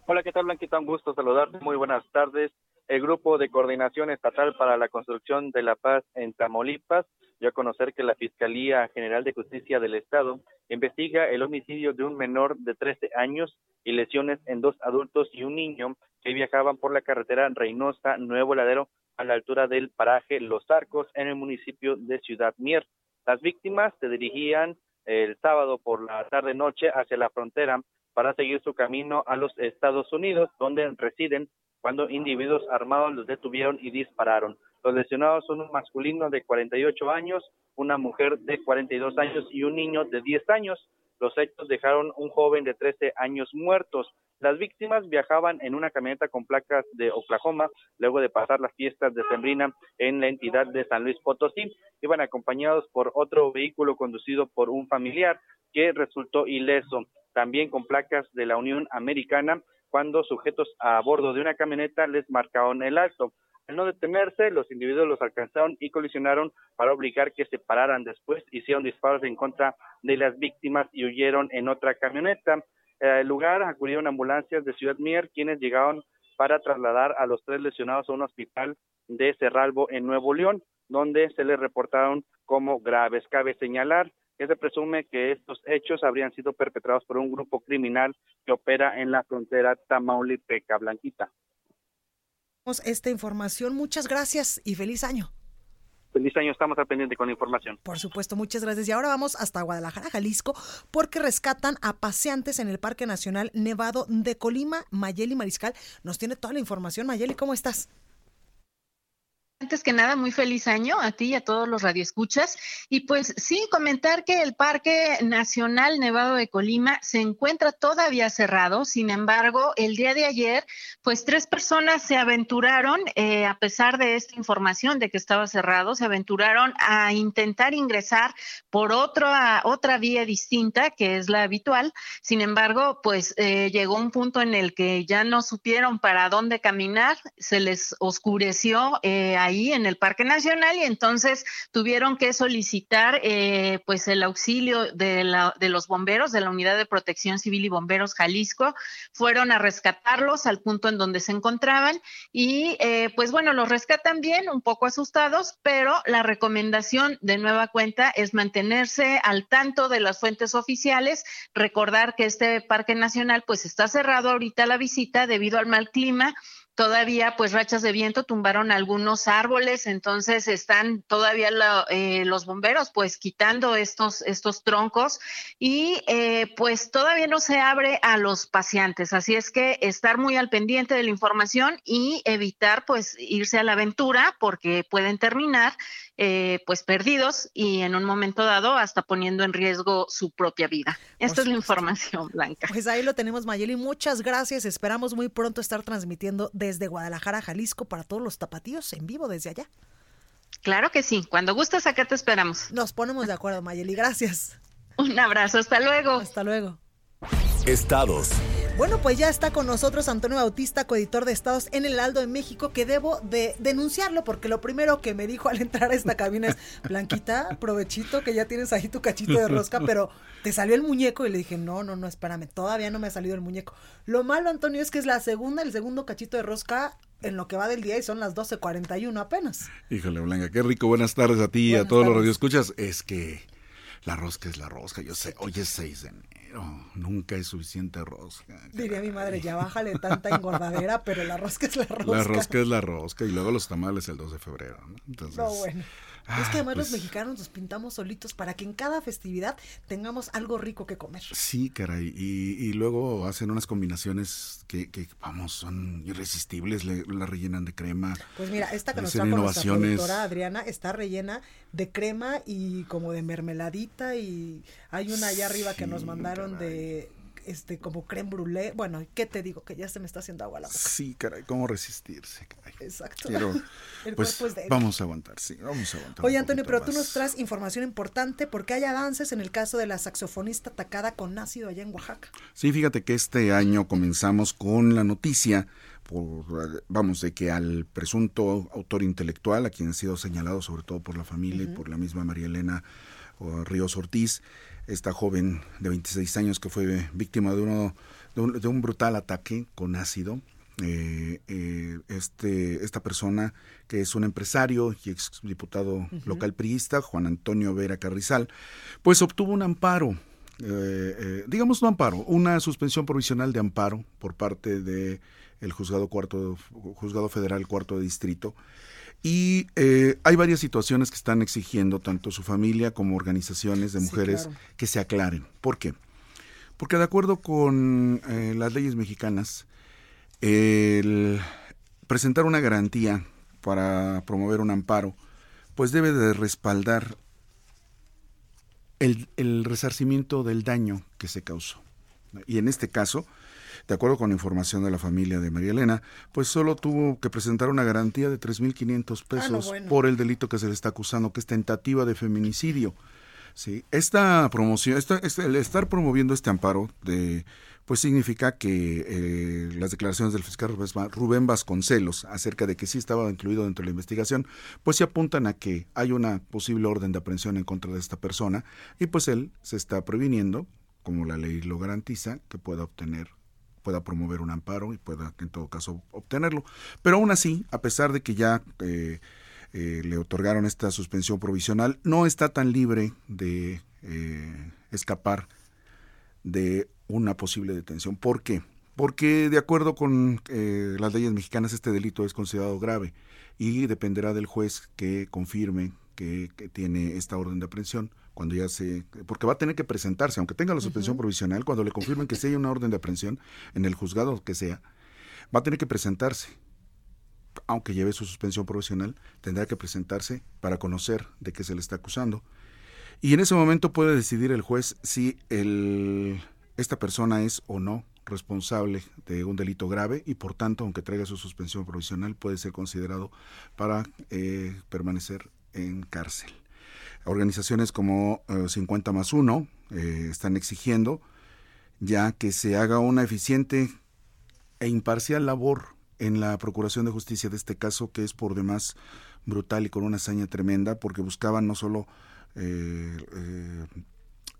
Hola, ¿qué tal, Blanquita? Un gusto saludarte. Muy buenas tardes el Grupo de Coordinación Estatal para la Construcción de la Paz en Tamaulipas dio a conocer que la Fiscalía General de Justicia del Estado investiga el homicidio de un menor de 13 años y lesiones en dos adultos y un niño que viajaban por la carretera Reynosa Nuevo Ladero a la altura del paraje Los Arcos en el municipio de Ciudad Mier. Las víctimas se dirigían el sábado por la tarde noche hacia la frontera para seguir su camino a los Estados Unidos, donde residen cuando individuos armados los detuvieron y dispararon. Los lesionados son un masculino de 48 años, una mujer de 42 años y un niño de 10 años. Los hechos dejaron un joven de 13 años muertos. Las víctimas viajaban en una camioneta con placas de Oklahoma luego de pasar las fiestas de Sembrina en la entidad de San Luis Potosí. Iban acompañados por otro vehículo conducido por un familiar que resultó ileso, también con placas de la Unión Americana cuando sujetos a bordo de una camioneta les marcaron el alto. Al no detenerse, los individuos los alcanzaron y colisionaron para obligar que se pararan. Después hicieron disparos en contra de las víctimas y huyeron en otra camioneta. Al lugar acudieron ambulancias de Ciudad Mier, quienes llegaron para trasladar a los tres lesionados a un hospital de Cerralbo en Nuevo León, donde se les reportaron como graves. Cabe señalar que se presume que estos hechos habrían sido perpetrados por un grupo criminal que opera en la frontera Tamaulipeca Blanquita. Esta información, muchas gracias y feliz año. Feliz año, estamos al pendiente con la información. Por supuesto, muchas gracias. Y ahora vamos hasta Guadalajara, Jalisco, porque rescatan a paseantes en el Parque Nacional Nevado de Colima. Mayeli Mariscal nos tiene toda la información. Mayeli, ¿cómo estás? Antes que nada, muy feliz año a ti y a todos los radioescuchas. Y pues sí, comentar que el Parque Nacional Nevado de Colima se encuentra todavía cerrado. Sin embargo, el día de ayer, pues tres personas se aventuraron, eh, a pesar de esta información de que estaba cerrado, se aventuraron a intentar ingresar por otra, otra vía distinta, que es la habitual. Sin embargo, pues eh, llegó un punto en el que ya no supieron para dónde caminar, se les oscureció. Eh, ahí en el Parque Nacional y entonces tuvieron que solicitar eh, pues el auxilio de, la, de los bomberos de la Unidad de Protección Civil y Bomberos Jalisco. Fueron a rescatarlos al punto en donde se encontraban y eh, pues bueno, los rescatan bien, un poco asustados, pero la recomendación de nueva cuenta es mantenerse al tanto de las fuentes oficiales, recordar que este Parque Nacional pues está cerrado ahorita la visita debido al mal clima todavía pues rachas de viento tumbaron algunos árboles, entonces están todavía eh, los bomberos pues quitando estos, estos troncos y eh, pues todavía no se abre a los pacientes, así es que estar muy al pendiente de la información y evitar pues irse a la aventura porque pueden terminar eh, pues perdidos y en un momento dado hasta poniendo en riesgo su propia vida. Esta es la información, Blanca. Pues ahí lo tenemos, Mayeli. Muchas gracias. Esperamos muy pronto estar transmitiendo desde Guadalajara, Jalisco, para todos los tapatíos en vivo desde allá. Claro que sí. Cuando gustes, acá te esperamos. Nos ponemos de acuerdo, Mayeli. Gracias. Un abrazo. Hasta luego. Hasta luego. Estados. Bueno, pues ya está con nosotros Antonio Bautista, coeditor de Estados en el Aldo de México, que debo de denunciarlo porque lo primero que me dijo al entrar a esta cabina es, Blanquita, provechito que ya tienes ahí tu cachito de rosca, pero te salió el muñeco y le dije, no, no, no, espérame, todavía no me ha salido el muñeco. Lo malo, Antonio, es que es la segunda, el segundo cachito de rosca en lo que va del día y son las 12.41 apenas. Híjole, Blanca, qué rico. Buenas tardes a ti y a todos los radioescuchas. Es que la rosca es la rosca, yo sé, hoy es 6 de nunca es suficiente rosca. Diría mi madre, ya bájale tanta engordadera, pero la rosca es la [LAUGHS] rosca. La rosca es la rosca y luego los tamales el 2 de febrero. ¿no? Entonces, no, bueno. es que además los pues mexicanos nos pintamos solitos para que en cada festividad tengamos algo rico que comer. Sí, caray. Y, luego hacen unas combinaciones que, vamos, son irresistibles. la rellenan de crema. Pues mira, esta que nos trajo nuestra Adriana está rellena de crema y como de mermeladita y hay una allá arriba que nos mandaron de este como creme brûlée. Bueno, ¿qué te digo? Que ya se me está haciendo agua la boca. Sí, caray, ¿cómo resistirse? Exacto. [LAUGHS] pues, vamos a aguantar, sí, vamos a aguantar. Oye, Antonio, pero tú nos traes información importante porque hay avances en el caso de la saxofonista atacada con ácido allá en Oaxaca. Sí, fíjate que este año comenzamos con la noticia por, vamos, de que al presunto autor intelectual, a quien ha sido señalado sobre todo por la familia y por la misma María Elena Ríos Ortiz, esta joven de 26 años que fue víctima de, uno, de, un, brutal ataque con ácido. Eh, eh, este, esta persona, que es un empresario y ex diputado local priista, Juan Antonio Vera Carrizal, pues obtuvo un amparo eh, digamos no amparo, una suspensión provisional de amparo por parte de el juzgado cuarto, juzgado federal cuarto de distrito. Y eh, hay varias situaciones que están exigiendo tanto su familia como organizaciones de mujeres que se aclaren. ¿Por qué? Porque de acuerdo con eh, las leyes mexicanas, el presentar una garantía para promover un amparo, pues debe de respaldar el, el resarcimiento del daño que se causó. Y en este caso, de acuerdo con la información de la familia de María Elena, pues solo tuvo que presentar una garantía de 3.500 ah, pesos por el delito que se le está acusando, que es tentativa de feminicidio. Sí, esta promoción, esta, el estar promoviendo este amparo de pues significa que eh, las declaraciones del fiscal Rubén Vasconcelos acerca de que sí estaba incluido dentro de la investigación, pues se apuntan a que hay una posible orden de aprehensión en contra de esta persona y pues él se está previniendo, como la ley lo garantiza, que pueda obtener pueda promover un amparo y pueda en todo caso obtenerlo. Pero aún así, a pesar de que ya eh, eh, le otorgaron esta suspensión provisional, no está tan libre de eh, escapar de una posible detención. ¿Por qué? Porque de acuerdo con las leyes mexicanas este delito es considerado grave y dependerá del juez que confirme que tiene esta orden de aprehensión cuando ya se, porque va a tener que presentarse, aunque tenga la suspensión provisional, cuando le confirmen que sí hay una orden de aprehensión en el juzgado que sea, va a tener que presentarse. Aunque lleve su suspensión provisional, tendrá que presentarse para conocer de qué se le está acusando. Y en ese momento puede decidir el juez si el, esta persona es o no responsable de un delito grave y por tanto, aunque traiga su suspensión provisional, puede ser considerado para eh, permanecer en cárcel. Organizaciones como 50 eh, más 1 eh, están exigiendo ya que se haga una eficiente e imparcial labor en la Procuración de Justicia de este caso, que es por demás brutal y con una hazaña tremenda, porque buscaban no solo eh,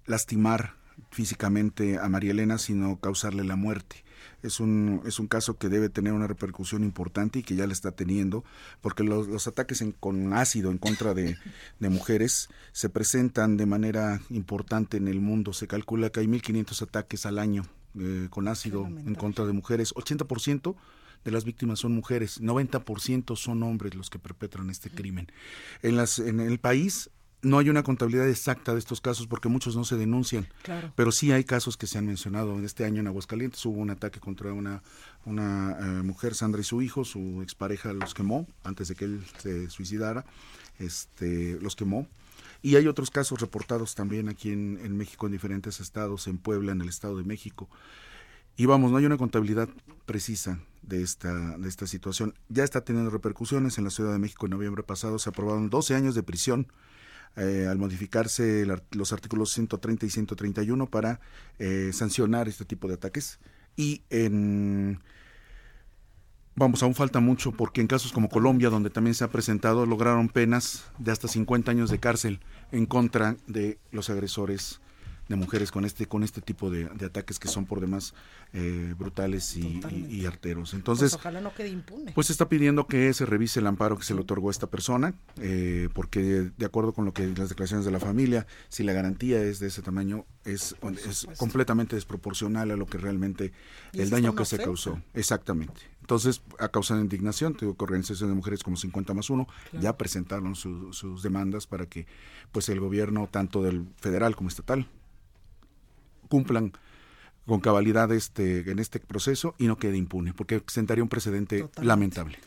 lastimar físicamente a María Elena, sino causarle la muerte es un, es un caso que debe tener una repercusión importante y que ya la está teniendo, porque los, ataques con ácido en contra de, mujeres se presentan de manera importante en el mundo. Se calcula que hay 1.500 ataques al año eh, con ácido en contra de mujeres. 80% de las víctimas son mujeres, 90% son hombres los que perpetran este crimen. En, las, en el país no hay una contabilidad exacta de estos casos porque muchos no se denuncian. Pero sí hay casos que se han mencionado. En este año en Aguascalientes hubo un ataque contra una, una eh, mujer, Sandra y su hijo, su expareja los quemó antes de que él se suicidara, este, los quemó. Y hay otros casos reportados también aquí en, en México, en diferentes estados, en Puebla, en el Estado de México. Y vamos, no hay una contabilidad precisa de esta, de esta situación. Ya está teniendo repercusiones en la Ciudad de México en noviembre pasado. Se aprobaron 12 años de prisión eh, al modificarse los artículos 130 y 131 para eh, sancionar este tipo de ataques. y en Vamos, aún falta mucho porque en casos como Colombia, donde también se ha presentado, lograron penas de hasta 50 años de cárcel en contra de los agresores de mujeres con este con este tipo de, ataques que son por demás eh, brutales y, arteros. Entonces, pues ojalá no quede impune. Pues está pidiendo que se revise el amparo que se le otorgó a esta persona, eh, porque de acuerdo con lo que las declaraciones de la familia, si la garantía es de ese tamaño, es, es completamente desproporcional a lo que realmente el daño que se causó. Exactamente. Entonces, ha causado indignación, tengo que organizaciones de mujeres como 50 más 1 ya presentaron sus demandas para que pues el gobierno, tanto del federal como estatal, cumplan con cabalidad este, en este proceso y no quede impune, porque sentaría un precedente lamentable.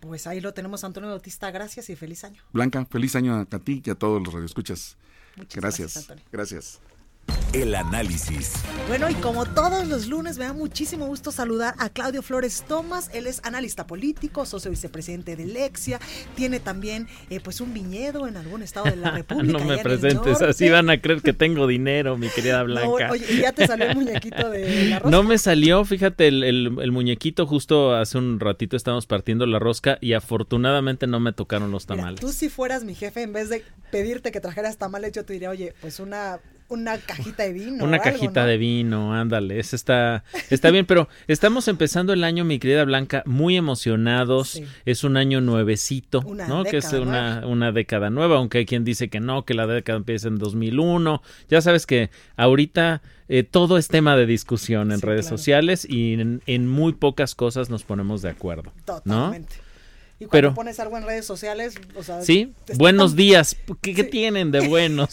Pues ahí lo tenemos, Antonio Bautista. Gracias y feliz año. Blanca, feliz año a ti y a todos los radioescuchas. Muchas gracias. Gracias. Antonio. gracias. El análisis. Bueno, y como todos los lunes, me da muchísimo gusto saludar a Claudio Flores Tomás. Él es analista político, socio vicepresidente de Lexia. Tiene también eh, pues un viñedo en algún estado de la [LAUGHS] República. no me presentes, así van a creer que tengo dinero, mi querida [LAUGHS] Blanca. oye, ya te salió el muñequito de la rosca? No me salió, fíjate, el, muñequito justo hace un ratito estábamos partiendo la rosca y afortunadamente no me tocaron los tamales. tú si fueras mi jefe, en vez de pedirte que trajeras tamales, yo te diría, oye, pues una una cajita de vino. Una cajita de vino, ándale, eso está, está bien, pero estamos empezando el año, mi querida Blanca, muy emocionados, es un año nuevecito, ¿no? Que es una, una década nueva, aunque hay quien dice que no, que la década empieza en 2001, ya sabes que ahorita... Eh, todo es tema de discusión en redes sociales y en, muy pocas cosas nos ponemos de acuerdo. Totalmente. Y cuando pones algo en redes sociales, o sea, sí, buenos días. ¿Qué, tienen de buenos?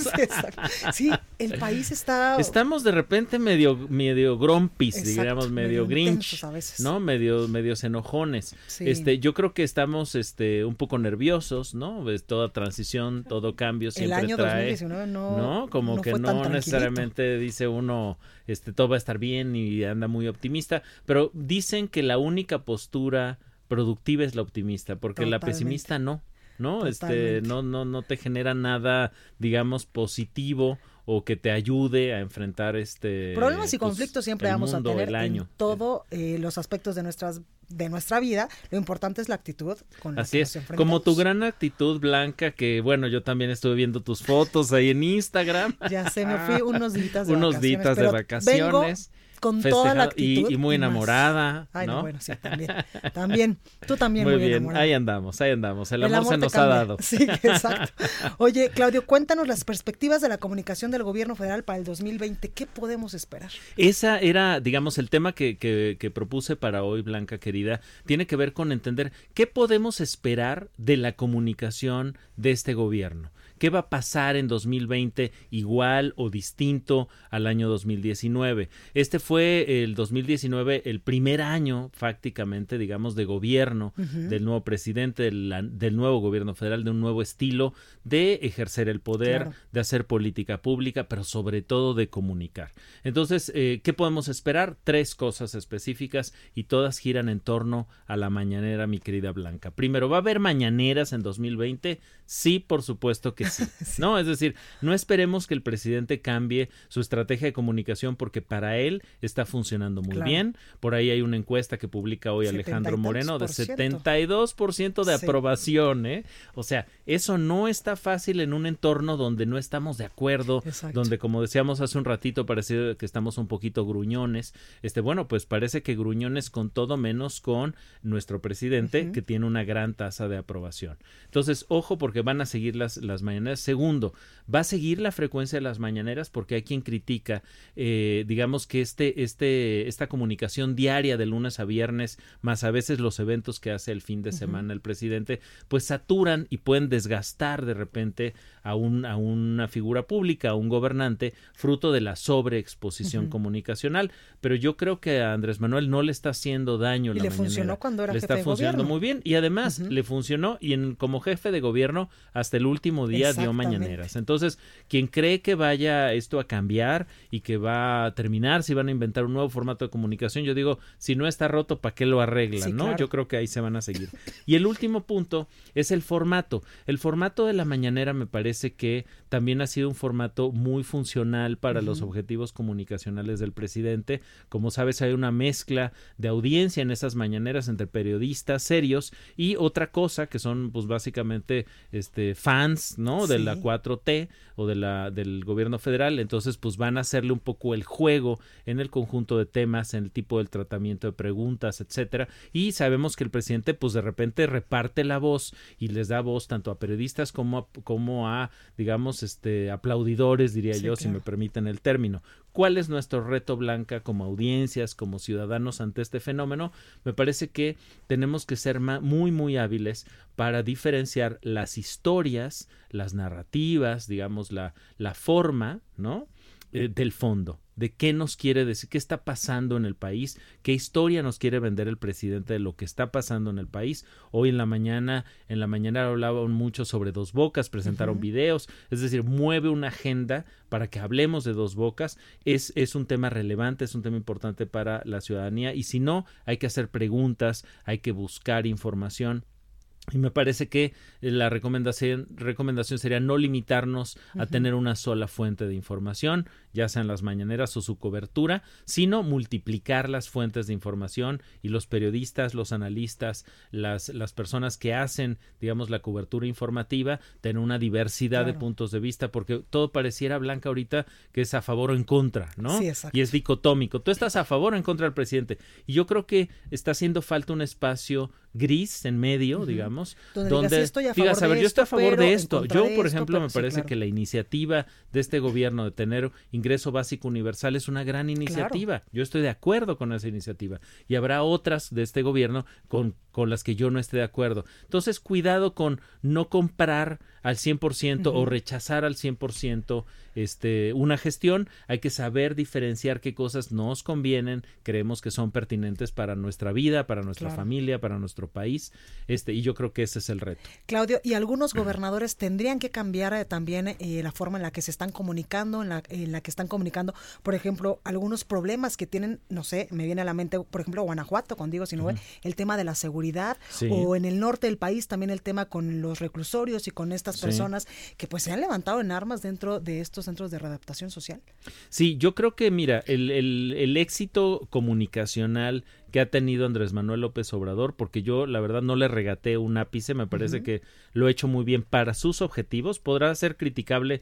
[LAUGHS] sí, el país está. Estamos de repente medio, medio grumpis, digamos, medio, grinch, ¿no? Medio, medios enojones. Este, yo creo que estamos, este, un poco nerviosos, ¿no? Ves toda transición, todo cambio siempre el año trae, 2019 no, ¿no? Como que no necesariamente dice uno, este, todo va a estar bien y anda muy optimista, pero dicen que la única postura productiva es la optimista, porque la pesimista no, ¿no? Este, no, no, no te genera nada, digamos, positivo o que te ayude a enfrentar este problemas y pues, conflictos siempre vamos a tener año. en todos eh, los aspectos de nuestras de nuestra vida. Lo importante es la actitud con así es. como tu gran actitud blanca que bueno yo también estuve viendo tus fotos ahí en Instagram. Ya se me fui [LAUGHS] unos días de unos vacaciones, días de vacaciones con toda la actitud. Y, muy enamorada. Ay, ¿no? bueno, sí, también. También. Tú también muy, bien. Ahí andamos, ahí andamos. El, amor, se nos ha dado. [LAUGHS] Sí, exacto. Oye, Claudio, cuéntanos las perspectivas de la comunicación del gobierno federal para el 2020. ¿Qué podemos esperar? Esa era, digamos, el tema que, que, que propuse para hoy, Blanca querida. Tiene que ver con entender qué podemos esperar de la comunicación de este gobierno. ¿Qué va a pasar en 2020 igual o distinto al año 2019? Este fue el 2019 el primer año prácticamente, digamos, de gobierno del nuevo presidente, del, nuevo gobierno federal, de un nuevo estilo de ejercer el poder, de hacer política pública, pero sobre todo de comunicar. Entonces, eh, ¿qué podemos esperar? Tres cosas específicas y todas giran en torno a la mañanera, mi querida Blanca. Primero, ¿va a haber mañaneras en 2020? Sí, por supuesto que [LAUGHS] ¿no? Es decir, no esperemos que el presidente cambie su estrategia de comunicación porque para él está funcionando muy bien. Por ahí hay una encuesta que publica hoy Alejandro Moreno de 72% de aprobación, ¿eh? O sea, eso no está fácil en un entorno donde no estamos de acuerdo, donde como decíamos hace un ratito parece que estamos un poquito gruñones. Este, bueno, pues parece que gruñones con todo menos con nuestro presidente que tiene una gran tasa de aprobación. Entonces, ojo porque van a seguir las, las Segundo, va a seguir la frecuencia de las mañaneras porque hay quien critica, eh, digamos que este, este, esta comunicación diaria de lunes a viernes, más a veces los eventos que hace el fin de semana el presidente, pues saturan y pueden desgastar de repente a, un, a una figura pública, a un gobernante, fruto de la sobreexposición comunicacional. Pero yo creo que a Andrés Manuel no le está haciendo daño. Y le funcionó cuando era le está funcionando muy bien. Y además le funcionó y en, como jefe de gobierno hasta el último día día dio mañaneras. Entonces, quien cree que vaya esto a cambiar y que va a terminar, si van a inventar un nuevo formato de comunicación, yo digo, si no está roto, ¿para qué lo arreglan? ¿no? Yo creo que ahí se van a seguir. Y el último punto es el formato. El formato de la mañanera me parece que también ha sido un formato muy funcional para los objetivos comunicacionales del presidente. Como sabes, hay una mezcla de audiencia en esas mañaneras entre periodistas serios y otra cosa que son pues básicamente este fans, ¿no? De la 4T o de la del gobierno federal, entonces pues van a hacerle un poco el juego en el conjunto de temas, en el tipo del tratamiento de preguntas, etcétera, y sabemos que el presidente pues de repente reparte la voz y les da voz tanto a periodistas como a, como a digamos este aplaudidores diría yo si me permiten el término ¿Cuál es nuestro reto blanca como audiencias, como ciudadanos ante este fenómeno? Me parece que tenemos que ser muy, muy hábiles para diferenciar las historias, las narrativas, digamos, la, la forma, ¿no? Eh, del fondo de qué nos quiere decir, qué está pasando en el país, qué historia nos quiere vender el presidente de lo que está pasando en el país. Hoy en la mañana, en la mañana hablaban mucho sobre dos bocas, presentaron videos, es decir, mueve una agenda para que hablemos de dos bocas. Es, es un tema relevante, es un tema importante para la ciudadanía y si no, hay que hacer preguntas, hay que buscar información. Y me parece que la recomendación, recomendación sería no limitarnos a tener una sola fuente de información, ya sean las mañaneras o su cobertura, sino multiplicar las fuentes de información y los periodistas, los analistas, las, las personas que hacen, digamos, la cobertura informativa, tener una diversidad de puntos de vista, porque todo pareciera, Blanca, ahorita que es a favor o en contra, ¿no? Sí, y es dicotómico. Tú estás a favor o en contra del presidente. Y yo creo que está haciendo falta un espacio gris en medio, digamos, donde, digas, a ver, yo estoy a favor de esto. Yo, por ejemplo, me parece que la iniciativa de este gobierno de tener ingreso básico universal es una gran iniciativa. Yo estoy de acuerdo con esa iniciativa. Y habrá otras de este gobierno con, con las que yo no esté de acuerdo. Entonces, cuidado con no comprar al 100% o rechazar al 100% este, una gestión, hay que saber diferenciar qué cosas nos convienen, creemos que son pertinentes para nuestra vida, para nuestra familia, para nuestro país, este, y yo creo que ese es el reto. Claudio, y algunos gobernadores tendrían que cambiar eh, también eh, la forma en la que se están comunicando, en la, en la que están comunicando, por ejemplo, algunos problemas que tienen, no sé, me viene a la mente, por ejemplo, Guanajuato, con Diego Sinue, el tema de la seguridad, o en el norte del país también el tema con los reclusorios y con estas personas que pues se han levantado en armas dentro de estos centros de readaptación social? Sí, yo creo que, mira, el, el, el éxito comunicacional que ha tenido Andrés Manuel López Obrador, porque yo la verdad no le regaté un ápice, me parece que lo ha hecho muy bien para sus objetivos, podrá ser criticable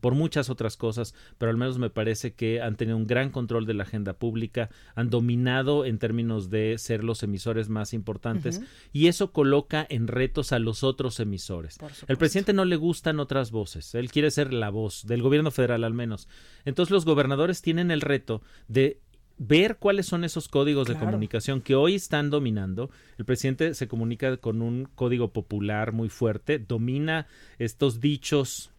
por muchas otras cosas, pero al menos me parece que han tenido un gran control de la agenda pública, han dominado en términos de ser los emisores más importantes y eso coloca en retos a los otros emisores. El presidente no le gustan otras voces, él quiere ser la voz del gobierno federal al menos. Entonces los gobernadores tienen el reto de ver cuáles son esos códigos de comunicación que hoy están dominando. El presidente se comunica con un código popular muy fuerte, domina estos dichos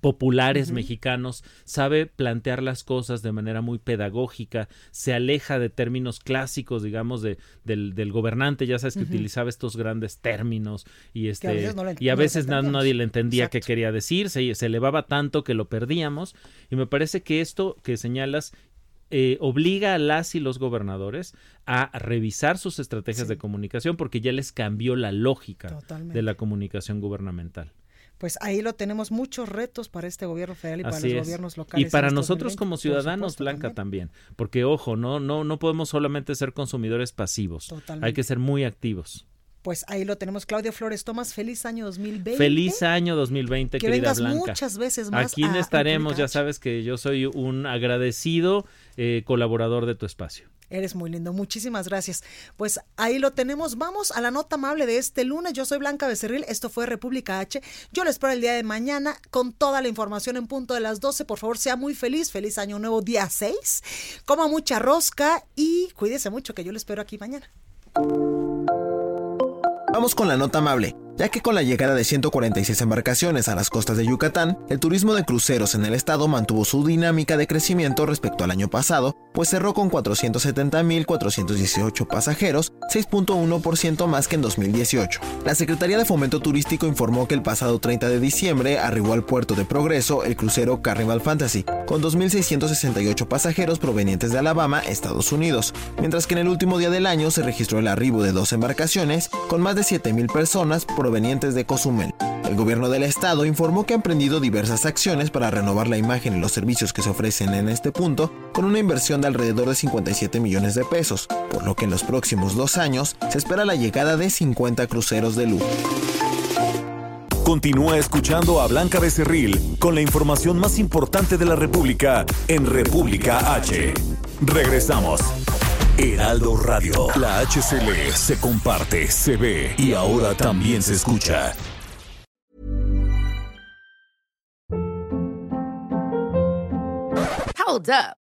populares mexicanos, sabe plantear las cosas de manera muy pedagógica, se aleja de términos clásicos, digamos, de, del, del gobernante, ya sabes que utilizaba estos grandes términos y este y a veces nadie le entendía qué quería decir, se, se elevaba tanto que lo perdíamos. Y me parece que esto que señalas eh, obliga a las y los gobernadores a revisar sus estrategias de comunicación porque ya les cambió la lógica de la comunicación gubernamental pues ahí lo tenemos muchos retos para este gobierno federal y para los gobiernos locales. Y para nosotros como ciudadanos, Blanca, también. Porque, ojo, no, no, no podemos solamente ser consumidores pasivos. Hay que ser muy activos. Pues ahí lo tenemos, Claudio Flores Tomás, feliz año 2020. Feliz año 2020, que querida vengas muchas veces más. Aquí estaremos, ya sabes que yo soy un agradecido eh, colaborador de tu espacio. Eres muy lindo, muchísimas gracias. Pues ahí lo tenemos. Vamos a la nota amable de este lunes. Yo soy Blanca Becerril, esto fue República H. Yo lo espero el día de mañana con toda la información en punto de las 12. Por favor, sea muy feliz. Feliz año nuevo, día 6. Coma mucha rosca y cuídese mucho, que yo lo espero aquí mañana. Vamos con la nota amable, ya que con la llegada de 146 embarcaciones a las costas de Yucatán, el turismo de cruceros en el estado mantuvo su dinámica de crecimiento respecto al año pasado, pues cerró con 470.418 pasajeros, 6.1% más que en 2018. La Secretaría de Fomento Turístico informó que el pasado 30 de diciembre arribó al puerto de Progreso el crucero Carnival Fantasy, con 2.668 pasajeros provenientes de Alabama, Estados Unidos, mientras que en el último día del año se registró el arribo de dos embarcaciones con más de 7.000 personas provenientes de Cozumel. El gobierno del estado informó que ha emprendido diversas acciones para renovar la imagen y los servicios que se ofrecen en este punto, con una inversión de alrededor de 57 millones de pesos, por lo que en los próximos dos años se espera la llegada de 50 cruceros de lujo. Continúa escuchando a Blanca Becerril con la información más importante de la República en República H. Regresamos. Heraldo Radio. La HCL se comparte, se ve y ahora también se escucha. Hold up.